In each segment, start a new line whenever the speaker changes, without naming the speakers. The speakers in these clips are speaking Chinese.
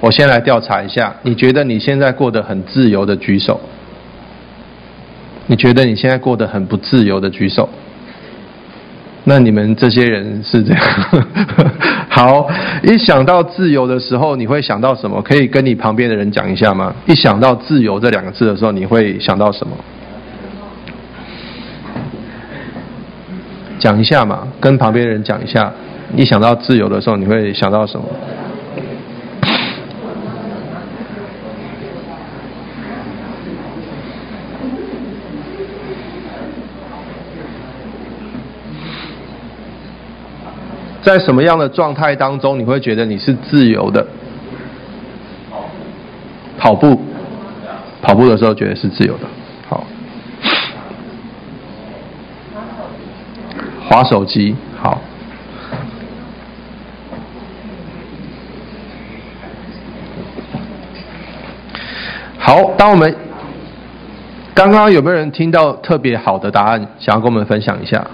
我先来调查一下，你觉得你现在过得很自由的举手？你觉得你现在过得很不自由的举手？那你们这些人是这样。好，一想到自由的时候，你会想到什么？可以跟你旁边的人讲一下吗？一想到自由这两个字的时候，你会想到什么？讲一下嘛，跟旁边的人讲一下。一想到自由的时候，你会想到什么？在什么样的状态当中，你会觉得你是自由的？跑步，跑步的时候觉得是自由的。好，滑手机，好，好。当我们刚刚有没有人听到特别好的答案，想要跟我们分享一下？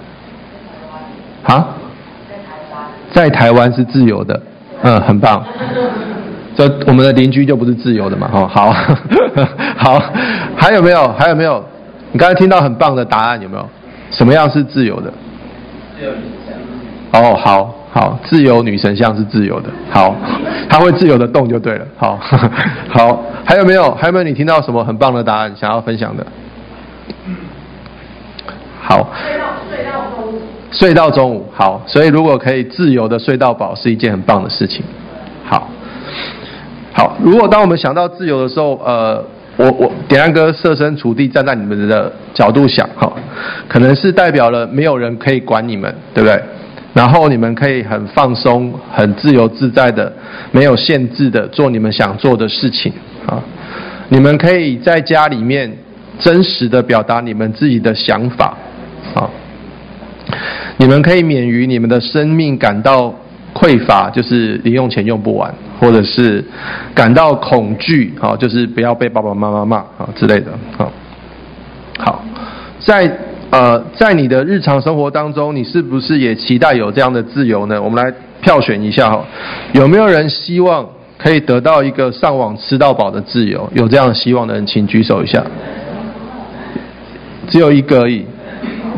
啊？在台湾是自由的，嗯，很棒。这我们的邻居就不是自由的嘛，哦，好，好，还有没有？还有没有？你刚才听到很棒的答案，有没有？什么样是自由的？自由女神像。哦，好，好，自由女神像是自由的，好，她会自由的动就对了，好，好，还有没有？还有没有？你听到什么很棒的答案想要分享的？好。睡到中午，好，所以如果可以自由的睡到饱，是一件很棒的事情。好，好，如果当我们想到自由的时候，呃，我我点亮哥设身处地站在你们的角度想，哈，可能是代表了没有人可以管你们，对不对？然后你们可以很放松、很自由自在的，没有限制的做你们想做的事情，啊，你们可以在家里面真实的表达你们自己的想法，啊。你们可以免于你们的生命感到匮乏，就是零用钱用不完，或者是感到恐惧，啊，就是不要被爸爸妈妈骂啊之类的，好，好，在呃，在你的日常生活当中，你是不是也期待有这样的自由呢？我们来票选一下哈，有没有人希望可以得到一个上网吃到饱的自由？有这样希望的人，请举手一下。只有一个而已。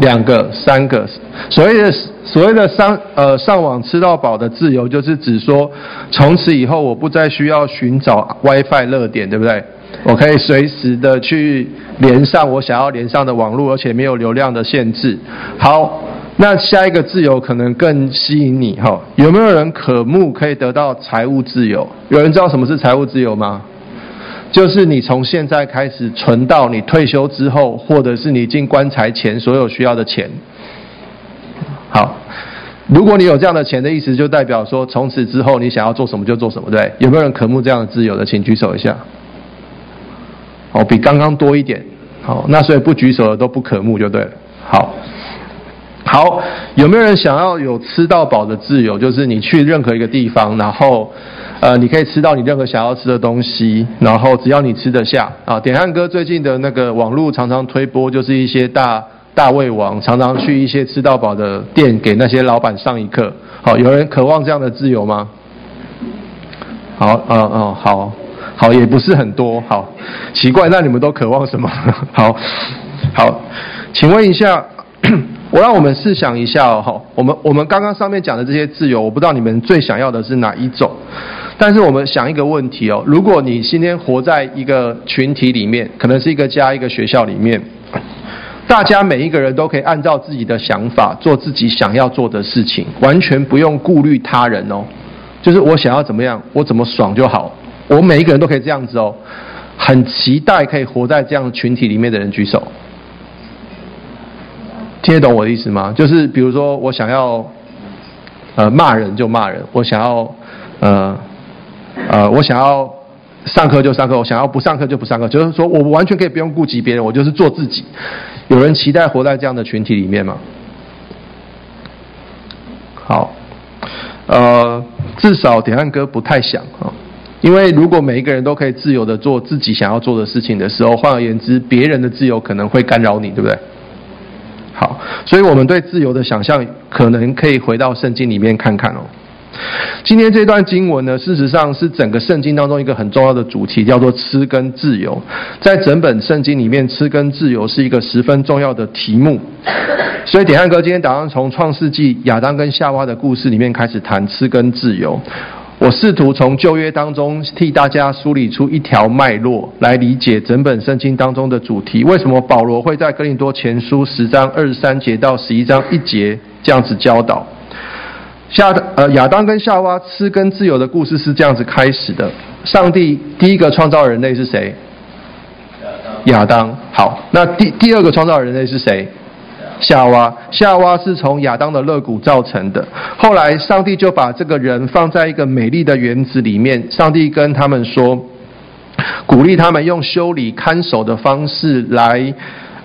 两个、三个，所谓的所谓的上呃上网吃到饱的自由，就是指说，从此以后我不再需要寻找 WiFi 热点，对不对？我可以随时的去连上我想要连上的网络，而且没有流量的限制。好，那下一个自由可能更吸引你哈？有没有人渴慕可以得到财务自由？有人知道什么是财务自由吗？就是你从现在开始存到你退休之后，或者是你进棺材前所有需要的钱。如果你有这样的钱的意思，就代表说从此之后你想要做什么就做什么，对？有没有人渴慕这样的自由的？请举手一下。哦，比刚刚多一点。好，那所以不举手的都不渴慕就对了。好，好，有没有人想要有吃到饱的自由？就是你去任何一个地方，然后。呃，你可以吃到你任何想要吃的东西，然后只要你吃得下啊。点汉哥最近的那个网络常常推播，就是一些大大胃王常常去一些吃到饱的店，给那些老板上一课。好，有人渴望这样的自由吗？好，嗯嗯，好，好，也不是很多。好，奇怪，那你们都渴望什么？好，好，请问一下，我让我们试想一下哦。我们我们刚刚上面讲的这些自由，我不知道你们最想要的是哪一种。但是我们想一个问题哦，如果你今天活在一个群体里面，可能是一个家、一个学校里面，大家每一个人都可以按照自己的想法做自己想要做的事情，完全不用顾虑他人哦。就是我想要怎么样，我怎么爽就好。我每一个人都可以这样子哦，很期待可以活在这样群体里面的人举手。听得懂我的意思吗？就是比如说，我想要呃骂人就骂人，我想要呃。呃，我想要上课就上课，我想要不上课就不上课，就是说我完全可以不用顾及别人，我就是做自己。有人期待活在这样的群体里面吗？好，呃，至少点汉哥不太想啊，因为如果每一个人都可以自由的做自己想要做的事情的时候，换而言之，别人的自由可能会干扰你，对不对？好，所以我们对自由的想象，可能可以回到圣经里面看看哦。今天这段经文呢，事实上是整个圣经当中一个很重要的主题，叫做吃跟自由。在整本圣经里面，吃跟自由是一个十分重要的题目。所以点汉哥今天打算从创世纪亚当跟夏娃的故事里面开始谈吃跟自由。我试图从旧约当中替大家梳理出一条脉络，来理解整本圣经当中的主题。为什么保罗会在哥林多前书十章二十三节到十一章一节这样子教导？夏呃亚当跟夏娃吃跟自由的故事是这样子开始的。上帝第一个创造人类是谁？亚当。好，那第第二个创造人类是谁？夏娃。夏娃是从亚当的肋骨造成的。后来上帝就把这个人放在一个美丽的园子里面。上帝跟他们说，鼓励他们用修理看守的方式来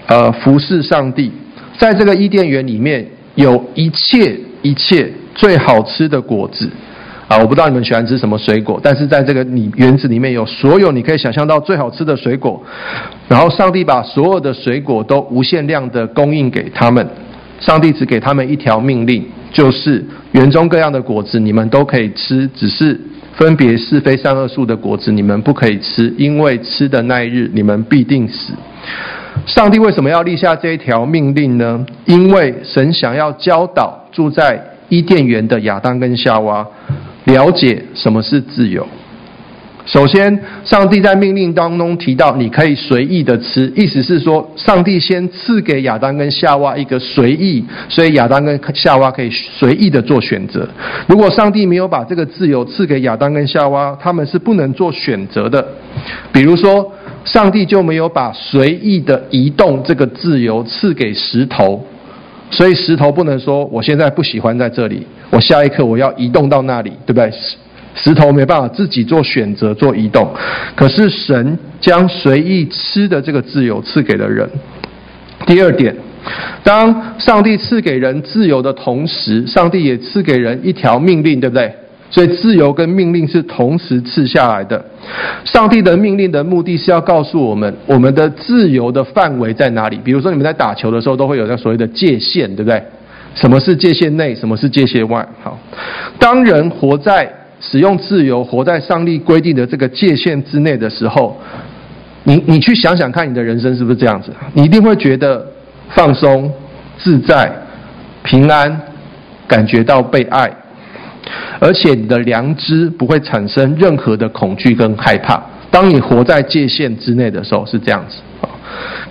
呃服侍上帝。在这个伊甸园里面有一切一切。最好吃的果子啊！我不知道你们喜欢吃什么水果，但是在这个你园子里面有所有你可以想象到最好吃的水果。然后上帝把所有的水果都无限量的供应给他们。上帝只给他们一条命令，就是园中各样的果子你们都可以吃，只是分别是非善恶树的果子你们不可以吃，因为吃的那一日你们必定死。上帝为什么要立下这一条命令呢？因为神想要教导住在伊甸园的亚当跟夏娃了解什么是自由。首先，上帝在命令当中提到你可以随意的吃，意思是说，上帝先赐给亚当跟夏娃一个随意，所以亚当跟夏娃可以随意的做选择。如果上帝没有把这个自由赐给亚当跟夏娃，他们是不能做选择的。比如说，上帝就没有把随意的移动这个自由赐给石头。所以石头不能说我现在不喜欢在这里，我下一刻我要移动到那里，对不对？石头没办法自己做选择做移动，可是神将随意吃的这个自由赐给了人。第二点，当上帝赐给人自由的同时，上帝也赐给人一条命令，对不对？所以自由跟命令是同时赐下来的。上帝的命令的目的是要告诉我们，我们的自由的范围在哪里。比如说，你们在打球的时候，都会有那所谓的界限，对不对？什么是界限内？什么是界限外？好，当人活在使用自由、活在上帝规定的这个界限之内的时候，你你去想想看，你的人生是不是这样子？你一定会觉得放松、自在、平安，感觉到被爱。而且你的良知不会产生任何的恐惧跟害怕。当你活在界限之内的时候是这样子啊。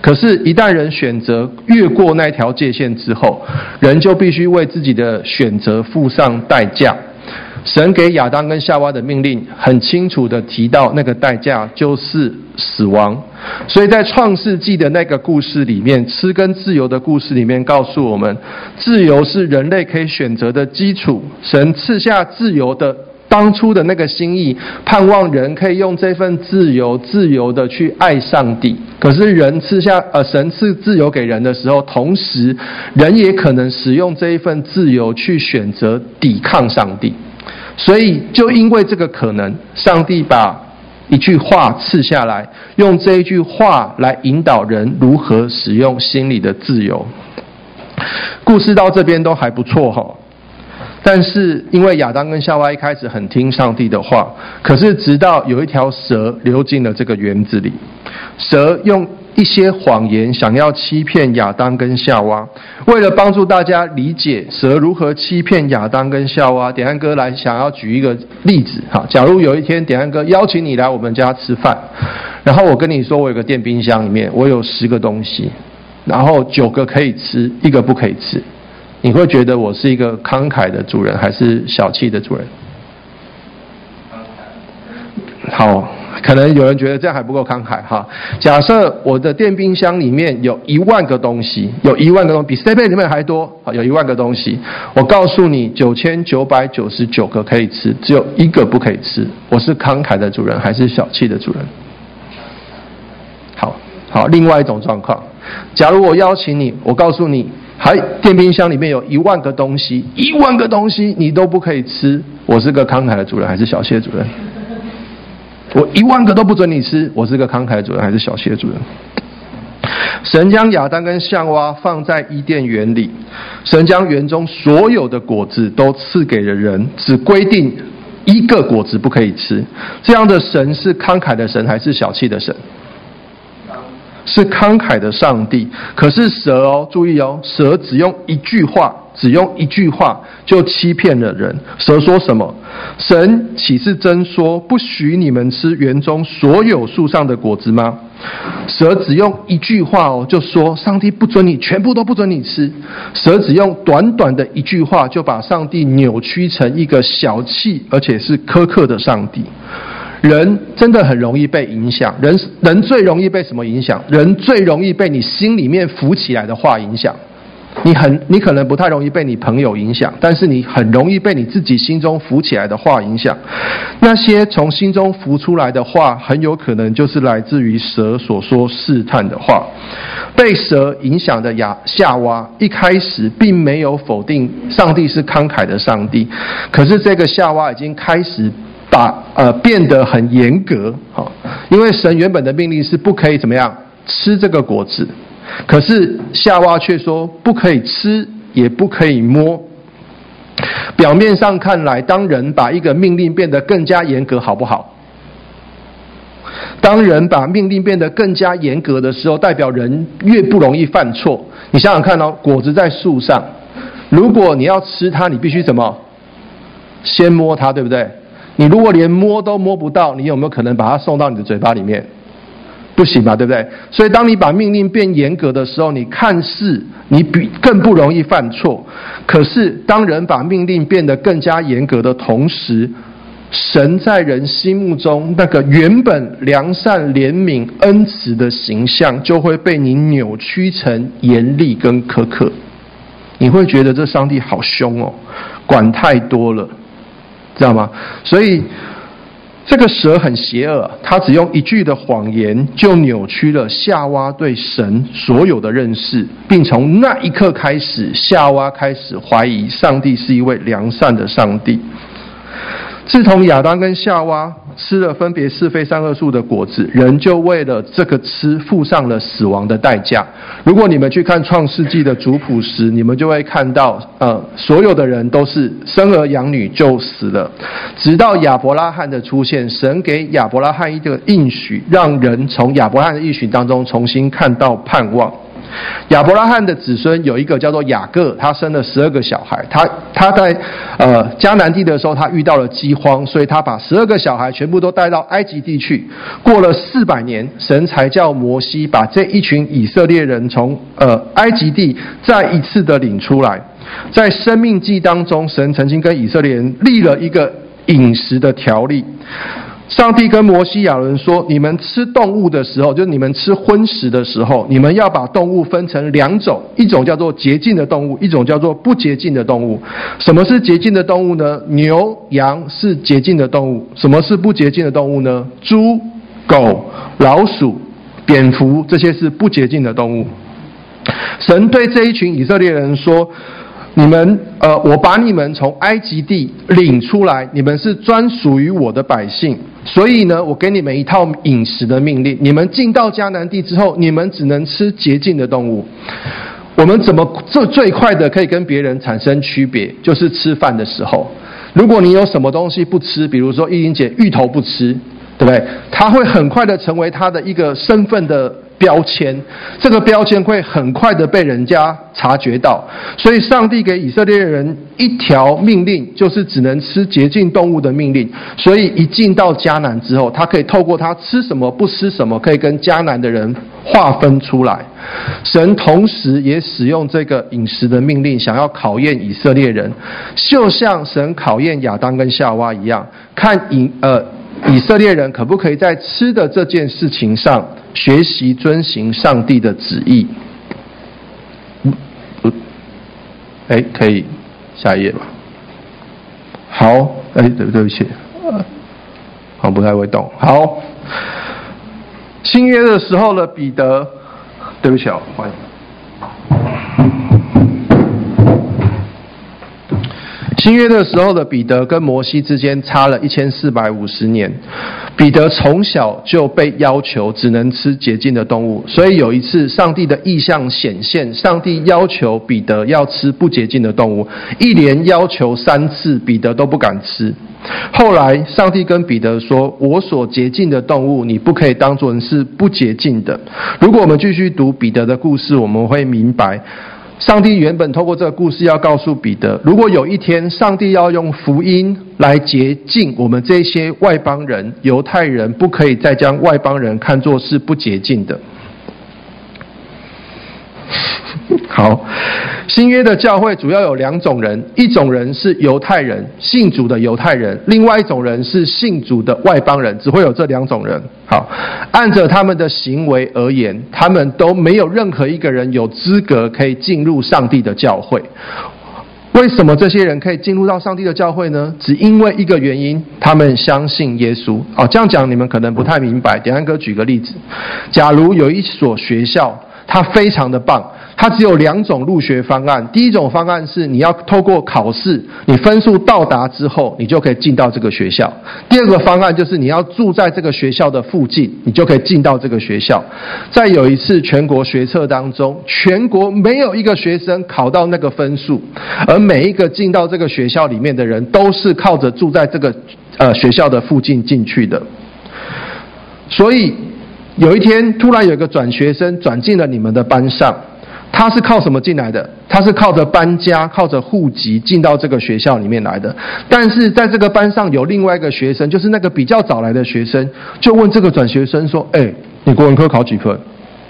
可是，一旦人选择越过那条界限之后，人就必须为自己的选择付上代价。神给亚当跟夏娃的命令很清楚地提到，那个代价就是死亡。所以在创世纪的那个故事里面，吃跟自由的故事里面，告诉我们，自由是人类可以选择的基础。神赐下自由的当初的那个心意，盼望人可以用这份自由，自由的去爱上帝。可是人赐下呃，神赐自由给人的时候，同时人也可能使用这一份自由去选择抵抗上帝。所以，就因为这个可能，上帝把一句话赐下来，用这一句话来引导人如何使用心里的自由。故事到这边都还不错哈，但是因为亚当跟夏娃一开始很听上帝的话，可是直到有一条蛇溜进了这个园子里，蛇用。一些谎言想要欺骗亚当跟夏娃，为了帮助大家理解蛇如何欺骗亚当跟夏娃，典安哥来想要举一个例子哈。假如有一天典安哥邀请你来我们家吃饭，然后我跟你说我有个电冰箱里面我有十个东西，然后九个可以吃，一个不可以吃，你会觉得我是一个慷慨的主人还是小气的主人？慷慨好。可能有人觉得这样还不够慷慨哈。假设我的电冰箱里面有一万个东西，有一万个东西比 seven 里面还多啊，有一万个东西。我告诉你，九千九百九十九个可以吃，只有一个不可以吃。我是慷慨的主人还是小气的主人？好好，另外一种状况，假如我邀请你，我告诉你，还电冰箱里面有一万个东西，一万个东西你都不可以吃。我是个慷慨的主人还是小气的主人？我一万个都不准你吃，我是个慷慨的主人还是小气的主人？神将亚当跟夏娃放在伊甸园里，神将园中所有的果子都赐给了人，只规定一个果子不可以吃。这样的神是慷慨的神还是小气的神？是慷慨的上帝。可是蛇哦，注意哦，蛇只用一句话。只用一句话就欺骗了人。蛇说什么？神岂是真说不许你们吃园中所有树上的果子吗？蛇只用一句话哦，就说上帝不准你，全部都不准你吃。蛇只用短短的一句话，就把上帝扭曲成一个小气而且是苛刻的上帝。人真的很容易被影响，人人最容易被什么影响？人最容易被你心里面浮起来的话影响。你很，你可能不太容易被你朋友影响，但是你很容易被你自己心中浮起来的话影响。那些从心中浮出来的话，很有可能就是来自于蛇所说试探的话。被蛇影响的亚夏娃，一开始并没有否定上帝是慷慨的上帝，可是这个夏娃已经开始把呃变得很严格，好，因为神原本的命令是不可以怎么样吃这个果子。可是夏娃却说不可以吃，也不可以摸。表面上看来，当人把一个命令变得更加严格，好不好？当人把命令变得更加严格的时候，代表人越不容易犯错。你想想看哦，果子在树上，如果你要吃它，你必须怎么？先摸它，对不对？你如果连摸都摸不到，你有没有可能把它送到你的嘴巴里面？不行吧，对不对？所以，当你把命令变严格的时候，你看似你比更不容易犯错。可是，当人把命令变得更加严格的同时，神在人心目中那个原本良善、怜悯、恩慈的形象，就会被你扭曲成严厉跟苛刻。你会觉得这上帝好凶哦，管太多了，知道吗？所以。这个蛇很邪恶，他只用一句的谎言就扭曲了夏娃对神所有的认识，并从那一刻开始，夏娃开始怀疑上帝是一位良善的上帝。自从亚当跟夏娃吃了分别是非善恶树的果子，人就为了这个吃付上了死亡的代价。如果你们去看创世纪的族谱时，你们就会看到，呃，所有的人都是生儿养女就死了，直到亚伯拉罕的出现，神给亚伯拉罕一个应许，让人从亚伯拉罕的应许当中重新看到盼望。亚伯拉罕的子孙有一个叫做雅各，他生了十二个小孩。他他在呃迦南地的时候，他遇到了饥荒，所以他把十二个小孩全部都带到埃及地去。过了四百年，神才叫摩西把这一群以色列人从呃埃及地再一次的领出来。在生命记当中，神曾经跟以色列人立了一个饮食的条例。上帝跟摩西亚伦说：“你们吃动物的时候，就是你们吃荤食的时候，你们要把动物分成两种，一种叫做洁净的动物，一种叫做不洁净的动物。什么是洁净的动物呢？牛、羊是洁净的动物。什么是不洁净的动物呢？猪、狗、老鼠、蝙蝠这些是不洁净的动物。神对这一群以色列人说。”你们呃，我把你们从埃及地领出来，你们是专属于我的百姓，所以呢，我给你们一套饮食的命令。你们进到迦南地之后，你们只能吃洁净的动物。我们怎么这最快的可以跟别人产生区别？就是吃饭的时候，如果你有什么东西不吃，比如说依琳姐芋头不吃，对不对？他会很快的成为他的一个身份的。标签，这个标签会很快的被人家察觉到，所以上帝给以色列人一条命令，就是只能吃洁净动物的命令。所以一进到迦南之后，他可以透过他吃什么不吃什么，可以跟迦南的人划分出来。神同时也使用这个饮食的命令，想要考验以色列人，就像神考验亚当跟夏娃一样，看以呃以色列人可不可以在吃的这件事情上。学习遵行上帝的旨意。嗯，哎，可以下一页吧。好，哎，对对不起，好，不太会动。好，新约的时候的彼得，对不起啊，欢迎。新约的时候的彼得跟摩西之间差了一千四百五十年，彼得从小就被要求只能吃洁净的动物，所以有一次上帝的意象显现，上帝要求彼得要吃不洁净的动物，一连要求三次，彼得都不敢吃。后来上帝跟彼得说：“我所洁净的动物，你不可以当作是不洁净的。”如果我们继续读彼得的故事，我们会明白。上帝原本透过这个故事要告诉彼得，如果有一天上帝要用福音来洁净我们这些外邦人，犹太人不可以再将外邦人看作是不洁净的。好，新约的教会主要有两种人，一种人是犹太人，信主的犹太人；另外一种人是信主的外邦人，只会有这两种人。好，按着他们的行为而言，他们都没有任何一个人有资格可以进入上帝的教会。为什么这些人可以进入到上帝的教会呢？只因为一个原因，他们相信耶稣。哦，这样讲你们可能不太明白。点安哥举个例子，假如有一所学校。它非常的棒，它只有两种入学方案。第一种方案是你要透过考试，你分数到达之后，你就可以进到这个学校。第二个方案就是你要住在这个学校的附近，你就可以进到这个学校。在有一次全国学测当中，全国没有一个学生考到那个分数，而每一个进到这个学校里面的人，都是靠着住在这个呃学校的附近进去的。所以。有一天，突然有一个转学生转进了你们的班上，他是靠什么进来的？他是靠着搬家、靠着户籍进到这个学校里面来的。但是在这个班上有另外一个学生，就是那个比较早来的学生，就问这个转学生说：“哎，你国文科考几分？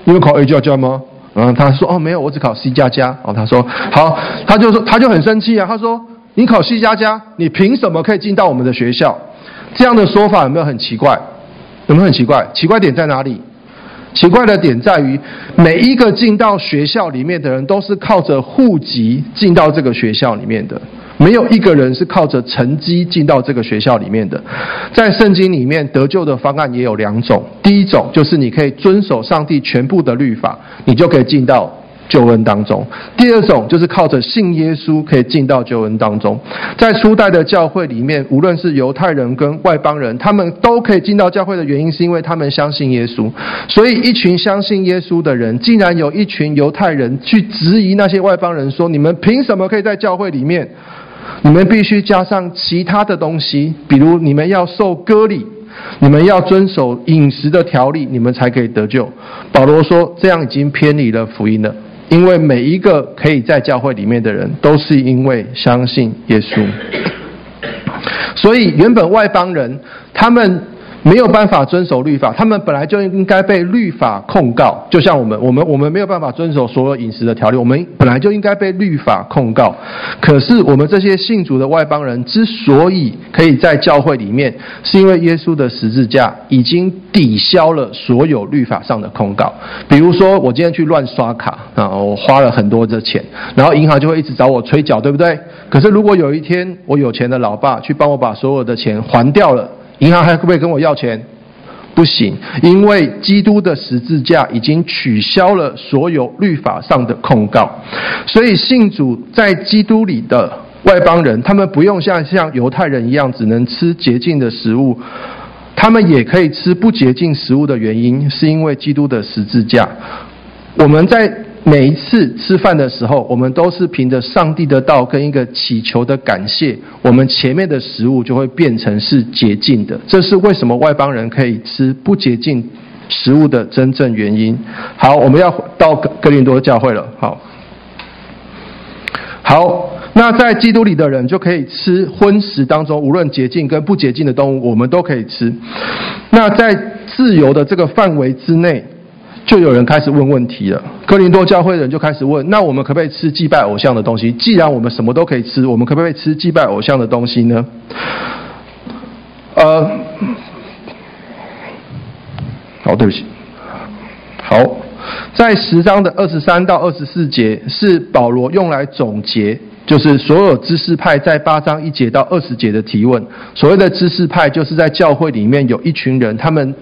你有考 A 加加吗？”然后他说：“哦，没有，我只考 C 加加。”哦，他说：“好。”他就说他就很生气啊，他说：“你考 C 加加，你凭什么可以进到我们的学校？”这样的说法有没有很奇怪？有没有很奇怪？奇怪点在哪里？奇怪的点在于，每一个进到学校里面的人，都是靠着户籍进到这个学校里面的，没有一个人是靠着成绩进到这个学校里面的。在圣经里面，得救的方案也有两种，第一种就是你可以遵守上帝全部的律法，你就可以进到。救恩当中，第二种就是靠着信耶稣可以进到救恩当中。在初代的教会里面，无论是犹太人跟外邦人，他们都可以进到教会的原因，是因为他们相信耶稣。所以，一群相信耶稣的人，竟然有一群犹太人去质疑那些外邦人，说：“你们凭什么可以在教会里面？你们必须加上其他的东西，比如你们要受割礼，你们要遵守饮食的条例，你们才可以得救。”保罗说：“这样已经偏离了福音了。”因为每一个可以在教会里面的人，都是因为相信耶稣，所以原本外邦人他们。没有办法遵守律法，他们本来就应该被律法控告。就像我们，我们，我们没有办法遵守所有饮食的条例，我们本来就应该被律法控告。可是我们这些信主的外邦人之所以可以在教会里面，是因为耶稣的十字架已经抵消了所有律法上的控告。比如说，我今天去乱刷卡啊，我花了很多的钱，然后银行就会一直找我催缴，对不对？可是如果有一天我有钱的老爸去帮我把所有的钱还掉了。银行还可不可以跟我要钱？不行，因为基督的十字架已经取消了所有律法上的控告，所以信主在基督里的外邦人，他们不用像像犹太人一样只能吃洁净的食物，他们也可以吃不洁净食物的原因，是因为基督的十字架。我们在。每一次吃饭的时候，我们都是凭着上帝的道跟一个祈求的感谢，我们前面的食物就会变成是洁净的。这是为什么外邦人可以吃不洁净食物的真正原因。好，我们要到哥林多教会了。好，好，那在基督里的人就可以吃荤食当中，无论洁净跟不洁净的动物，我们都可以吃。那在自由的这个范围之内。就有人开始问问题了，哥林多教会的人就开始问：那我们可不可以吃祭拜偶像的东西？既然我们什么都可以吃，我们可不可以吃祭拜偶像的东西呢？呃，好，对不起，好，在十章的二十三到二十四节是保罗用来总结就是所有知识派在八章一节到二十节的提问。所谓的知识派，就是在教会里面有一群人，他们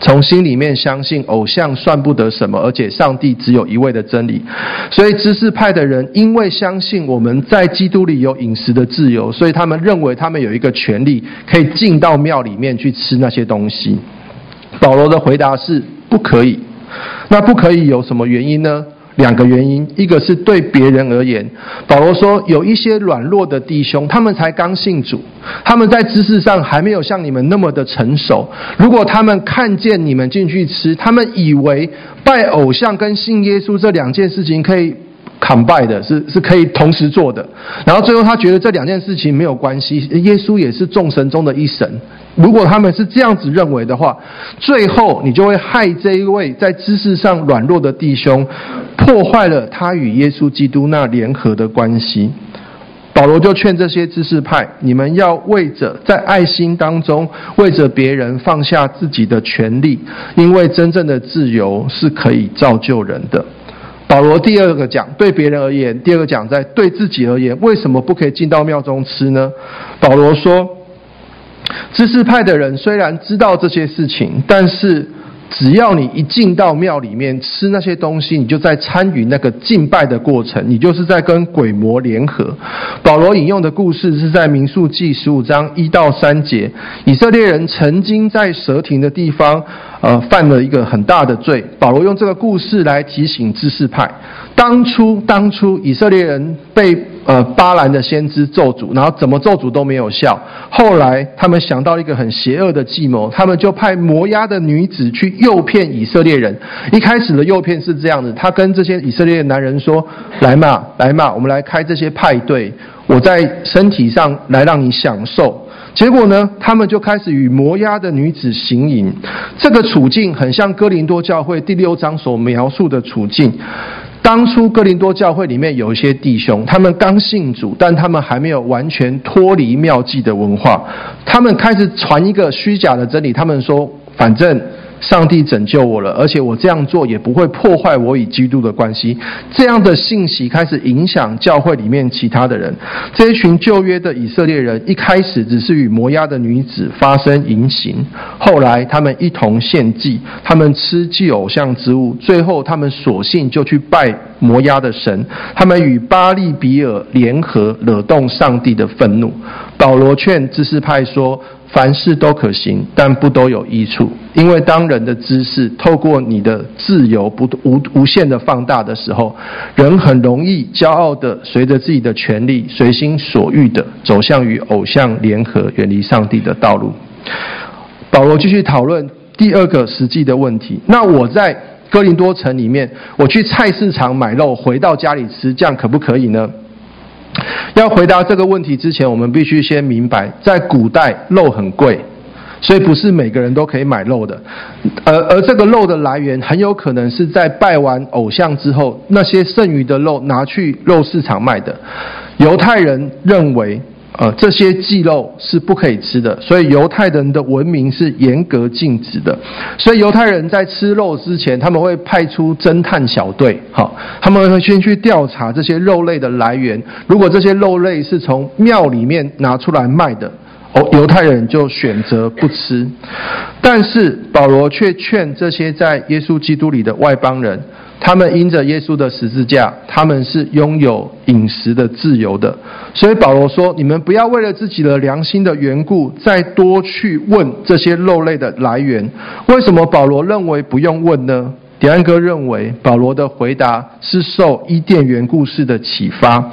从心里面相信偶像算不得什么，而且上帝只有一位的真理。所以知识派的人因为相信我们在基督里有饮食的自由，所以他们认为他们有一个权利可以进到庙里面去吃那些东西。保罗的回答是不可以。那不可以有什么原因呢？两个原因，一个是对别人而言，保罗说有一些软弱的弟兄，他们才刚信主，他们在知识上还没有像你们那么的成熟。如果他们看见你们进去吃，他们以为拜偶像跟信耶稣这两件事情可以坎拜的，是是可以同时做的。然后最后他觉得这两件事情没有关系，耶稣也是众神中的一神。如果他们是这样子认为的话，最后你就会害这一位在知识上软弱的弟兄，破坏了他与耶稣基督那联合的关系。保罗就劝这些知识派：你们要为着在爱心当中，为着别人放下自己的权利，因为真正的自由是可以造就人的。保罗第二个讲，对别人而言；第二个讲，在对自己而言，为什么不可以进到庙中吃呢？保罗说。知识派的人虽然知道这些事情，但是只要你一进到庙里面吃那些东西，你就在参与那个敬拜的过程，你就是在跟鬼魔联合。保罗引用的故事是在民数记十五章一到三节，以色列人曾经在蛇亭的地方，呃，犯了一个很大的罪。保罗用这个故事来提醒知识派。当初，当初以色列人被呃巴兰的先知咒诅，然后怎么咒诅都没有效。后来他们想到一个很邪恶的计谋，他们就派摩押的女子去诱骗以色列人。一开始的诱骗是这样子，他跟这些以色列男人说：“来嘛，来嘛，我们来开这些派对，我在身体上来让你享受。”结果呢，他们就开始与摩押的女子行淫。这个处境很像哥林多教会第六章所描述的处境。当初哥林多教会里面有一些弟兄，他们刚信主，但他们还没有完全脱离庙妓的文化。他们开始传一个虚假的真理，他们说，反正。上帝拯救我了，而且我这样做也不会破坏我与基督的关系。这样的信息开始影响教会里面其他的人。这一群旧约的以色列人一开始只是与摩押的女子发生淫行，后来他们一同献祭，他们吃祭偶像之物，最后他们索性就去拜摩押的神。他们与巴利比尔联合，惹动上帝的愤怒。保罗劝知识派说。凡事都可行，但不都有益处。因为当人的知识透过你的自由不无无限的放大的时候，人很容易骄傲的随着自己的权利，随心所欲的走向与偶像联合、远离上帝的道路。保罗继续讨论第二个实际的问题：那我在哥林多城里面，我去菜市场买肉，回到家里吃，这样可不可以呢？要回答这个问题之前，我们必须先明白，在古代肉很贵，所以不是每个人都可以买肉的。而而这个肉的来源很有可能是在拜完偶像之后，那些剩余的肉拿去肉市场卖的。犹太人认为。呃，这些祭肉是不可以吃的，所以犹太人的文明是严格禁止的。所以犹太人在吃肉之前，他们会派出侦探小队，好，他们会先去调查这些肉类的来源。如果这些肉类是从庙里面拿出来卖的，哦，犹太人就选择不吃。但是保罗却劝这些在耶稣基督里的外邦人。他们因着耶稣的十字架，他们是拥有饮食的自由的。所以保罗说：“你们不要为了自己的良心的缘故，再多去问这些肉类的来源。为什么保罗认为不用问呢？”迪安哥认为，保罗的回答是受伊甸园故事的启发。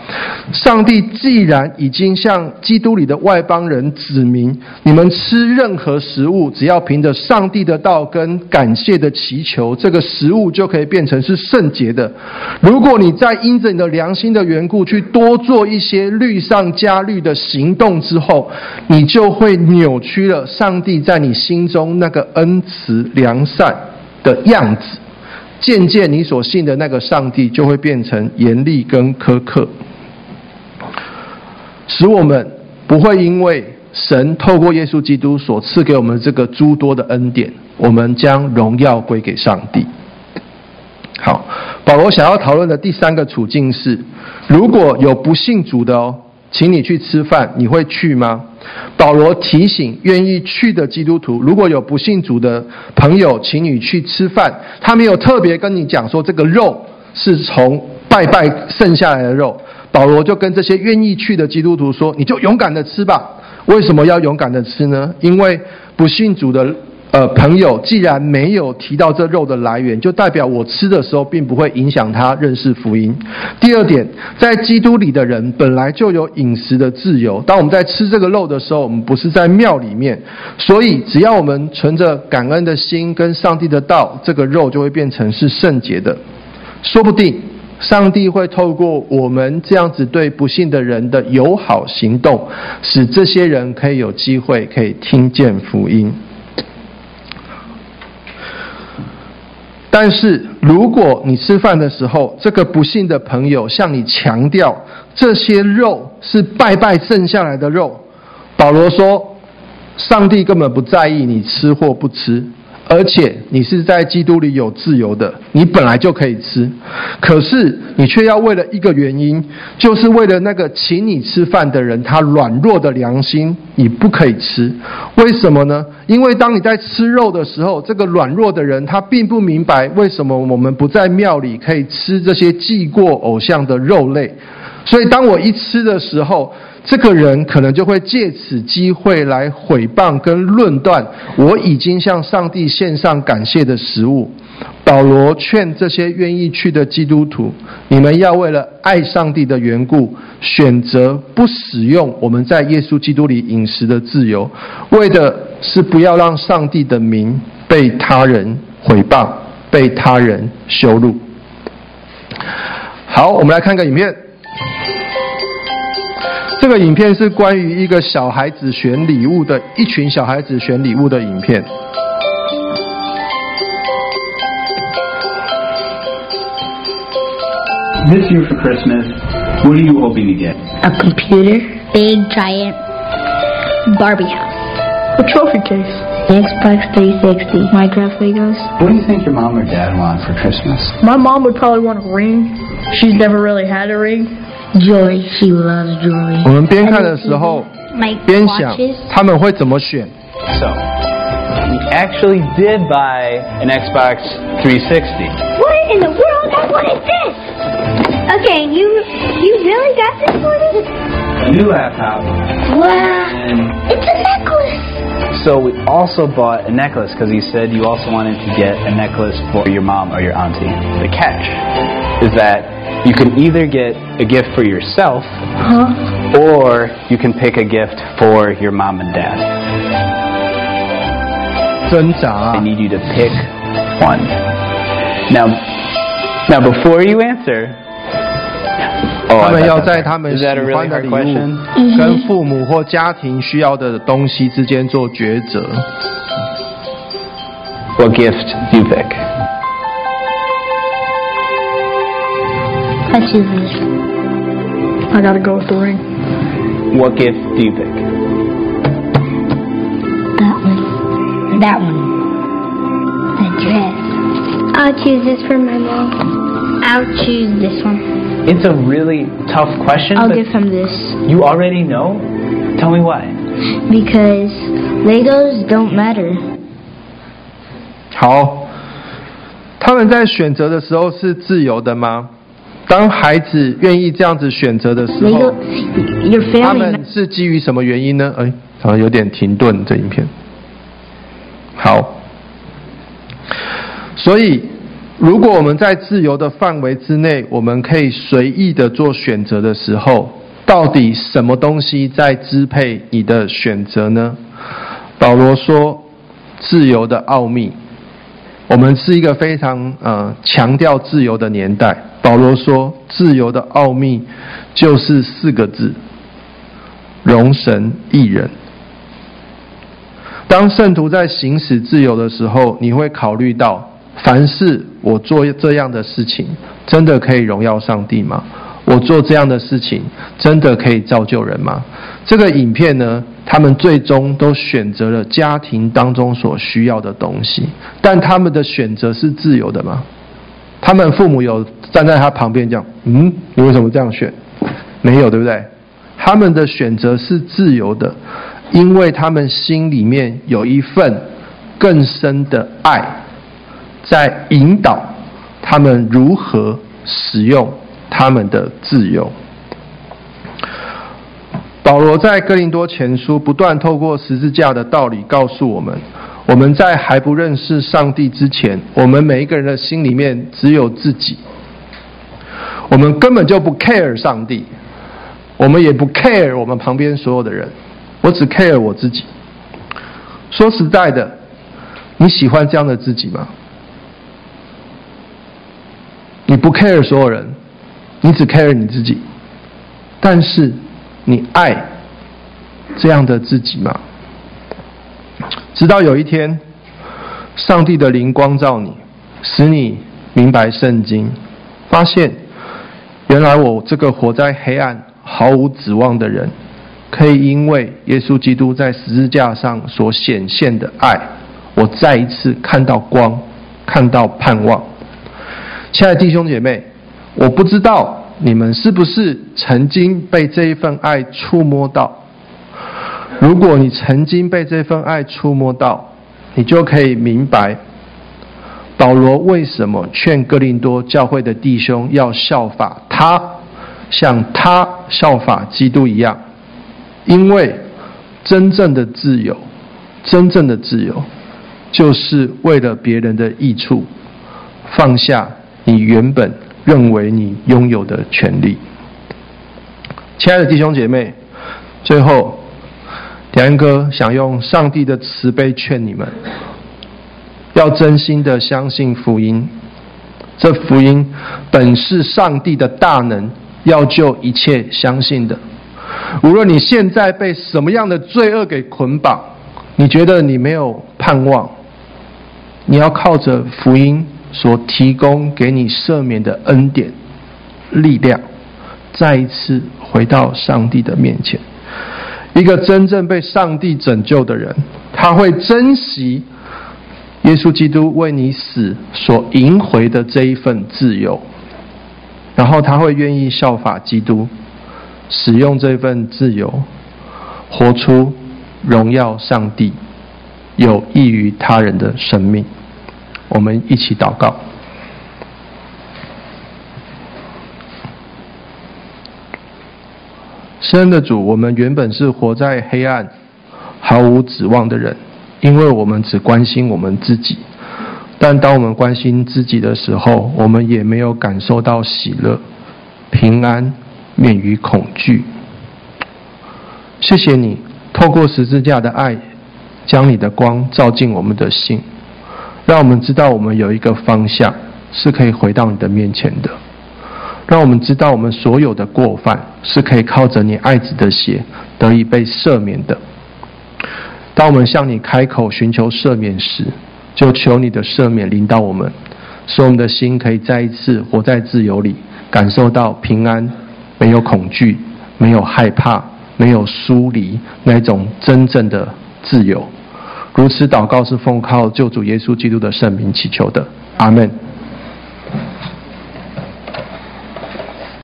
上帝既然已经向基督里的外邦人指明，你们吃任何食物，只要凭着上帝的道跟感谢的祈求，这个食物就可以变成是圣洁的。如果你再因着你的良心的缘故，去多做一些律上加律的行动之后，你就会扭曲了上帝在你心中那个恩慈良善的样子。渐渐，你所信的那个上帝就会变成严厉跟苛刻，使我们不会因为神透过耶稣基督所赐给我们这个诸多的恩典，我们将荣耀归给上帝。好，保罗想要讨论的第三个处境是：如果有不信主的哦，请你去吃饭，你会去吗？保罗提醒愿意去的基督徒，如果有不信主的朋友，请你去吃饭。他没有特别跟你讲说这个肉是从拜拜剩下来的肉。保罗就跟这些愿意去的基督徒说：“你就勇敢的吃吧。为什么要勇敢的吃呢？因为不信主的。”呃，朋友，既然没有提到这肉的来源，就代表我吃的时候并不会影响他认识福音。第二点，在基督里的人本来就有饮食的自由。当我们在吃这个肉的时候，我们不是在庙里面，所以只要我们存着感恩的心跟上帝的道，这个肉就会变成是圣洁的。说不定上帝会透过我们这样子对不信的人的友好行动，使这些人可以有机会可以听见福音。但是，如果你吃饭的时候，这个不幸的朋友向你强调这些肉是拜拜剩下来的肉，保罗说，上帝根本不在意你吃或不吃。而且你是在基督里有自由的，你本来就可以吃，可是你却要为了一个原因，就是为了那个请你吃饭的人他软弱的良心，你不可以吃。为什么呢？因为当你在吃肉的时候，这个软弱的人他并不明白为什么我们不在庙里可以吃这些祭过偶像的肉类，所以当我一吃的时候。这个人可能就会借此机会来毁谤跟论断我已经向上帝献上感谢的食物。保罗劝这些愿意去的基督徒：你们要为了爱上帝的缘故，选择不使用我们在耶稣基督里饮食的自由，为的是不要让上帝的名被他人毁谤、被他人羞辱。好，我们来看个影片。这个影片是关于一个小孩子选礼物的，一群小孩子选礼物的影片。
This year for Christmas, what are you hoping to get?
A computer, big giant Barbie house,
a trophy case,
Xbox 360, Minecraft Legos.
What do you think your mom or dad want for Christmas?
My mom would probably want a ring. She's never really had a ring.
Joy, she loves jewelry.
我们边看的时候，边想他们会怎么选。
So, we actually did buy an Xbox 360.
What in the world? And what is this? Okay, you you really got this for me?
A new laptop.
Wow,
And
it's a necklace.
so we also bought a necklace because you said you also wanted to get a necklace for your mom or your auntie. The catch is that you can either get a gift for yourself
Huh?
or you can pick a gift for your mom and dad.
挣扎
I need you to pick one. Now, now before you answer, oh,
他
I
们
thought
要
that-
在他们
is
喜
that a really
欢的
hard
礼
question?
物跟父母或家庭需要的东西之间做抉择。
What gift do you pick?
I choose this.
I gotta go with the ring.
What gift do you pick?
That one. That one. The dress.
I'll choose this for my mom.
I'll choose this one.
It's a really tough question.
I'll
but
give him this.
You already know? Tell me why.
Because Legos don't matter.
好，他们在选择的时候是自由的吗？ 当孩子愿意这样子选择的
时
候，他.们是基于什么原因呢？哎，好像有点停顿这影片。好，所以如果我们在自由的范围之内，我们可以随意的做选择的时候，到底什么东西在支配你的选择呢？保罗说，自由的奥秘。我们是一个非常呃强调自由的年代。保罗说，自由的奥秘就是四个字：容神益人。当圣徒在行使自由的时候，你会考虑到，凡是我做这样的事情，真的可以荣耀上帝吗？我做这样的事情，真的可以造就人吗？这个影片呢，他们最终都选择了家庭当中所需要的东西，但他们的选择是自由的吗？他们父母有站在他旁边讲：“嗯，你为什么这样选？”没有，对不对？他们的选择是自由的，因为他们心里面有一份更深的爱，在引导他们如何使用他们的自由。保罗在哥林多前书不断透过十字架的道理告诉我们：我们在还不认识上帝之前，我们每一个人的心里面只有自己，我们根本就不 care 上帝。我们也不 care 我们旁边所有的人，我只 care 我自己。说实在的，你喜欢这样的自己吗？你不 care 所有人，你只 care 你自己，但是你爱这样的自己吗？直到有一天，上帝的灵光照你，使你明白圣经，发现原来我这个活在黑暗。毫无指望的人，可以因为耶稣基督在十字架上所显现的爱，我再一次看到光，看到盼望。亲爱的弟兄姐妹，我不知道你们是不是曾经被这一份爱触摸到。如果你曾经被这份爱触摸到，你就可以明白保罗为什么劝哥林多教会的弟兄要效法他。像他效法基督一样，因为真正的自由，真正的自由，就是为了别人的益处，放下你原本认为你拥有的权利。亲爱的弟兄姐妹，最后，良恩哥想用上帝的慈悲劝你们，要真心的相信福音，这福音本是上帝的大能。要救一切相信的，无论你现在被什么样的罪恶给捆绑，你觉得你没有盼望，你要靠着福音所提供给你赦免的恩典、力量，再一次回到上帝的面前。一个真正被上帝拯救的人，他会珍惜耶稣基督为你死所赢回的这一份自由。然后他会愿意效法基督，使用这份自由，活出荣耀上帝、有益于他人的生命。我们一起祷告。圣恩的主，我们原本是活在黑暗、毫无指望的人，因为我们只关心我们自己。但当我们关心自己的时候，我们也没有感受到喜乐、平安、免于恐惧。谢谢你透过十字架的爱，将你的光照进我们的心，让我们知道我们有一个方向是可以回到你的面前的。让我们知道我们所有的过犯是可以靠着你爱子的血得以被赦免的。当我们向你开口寻求赦免时，就求你的赦免临到我们，使我们的心可以再一次活在自由里，感受到平安，没有恐惧，没有害怕，没有疏离，那种真正的自由。如此祷告是奉靠救主耶稣基督的圣名祈求的，阿门。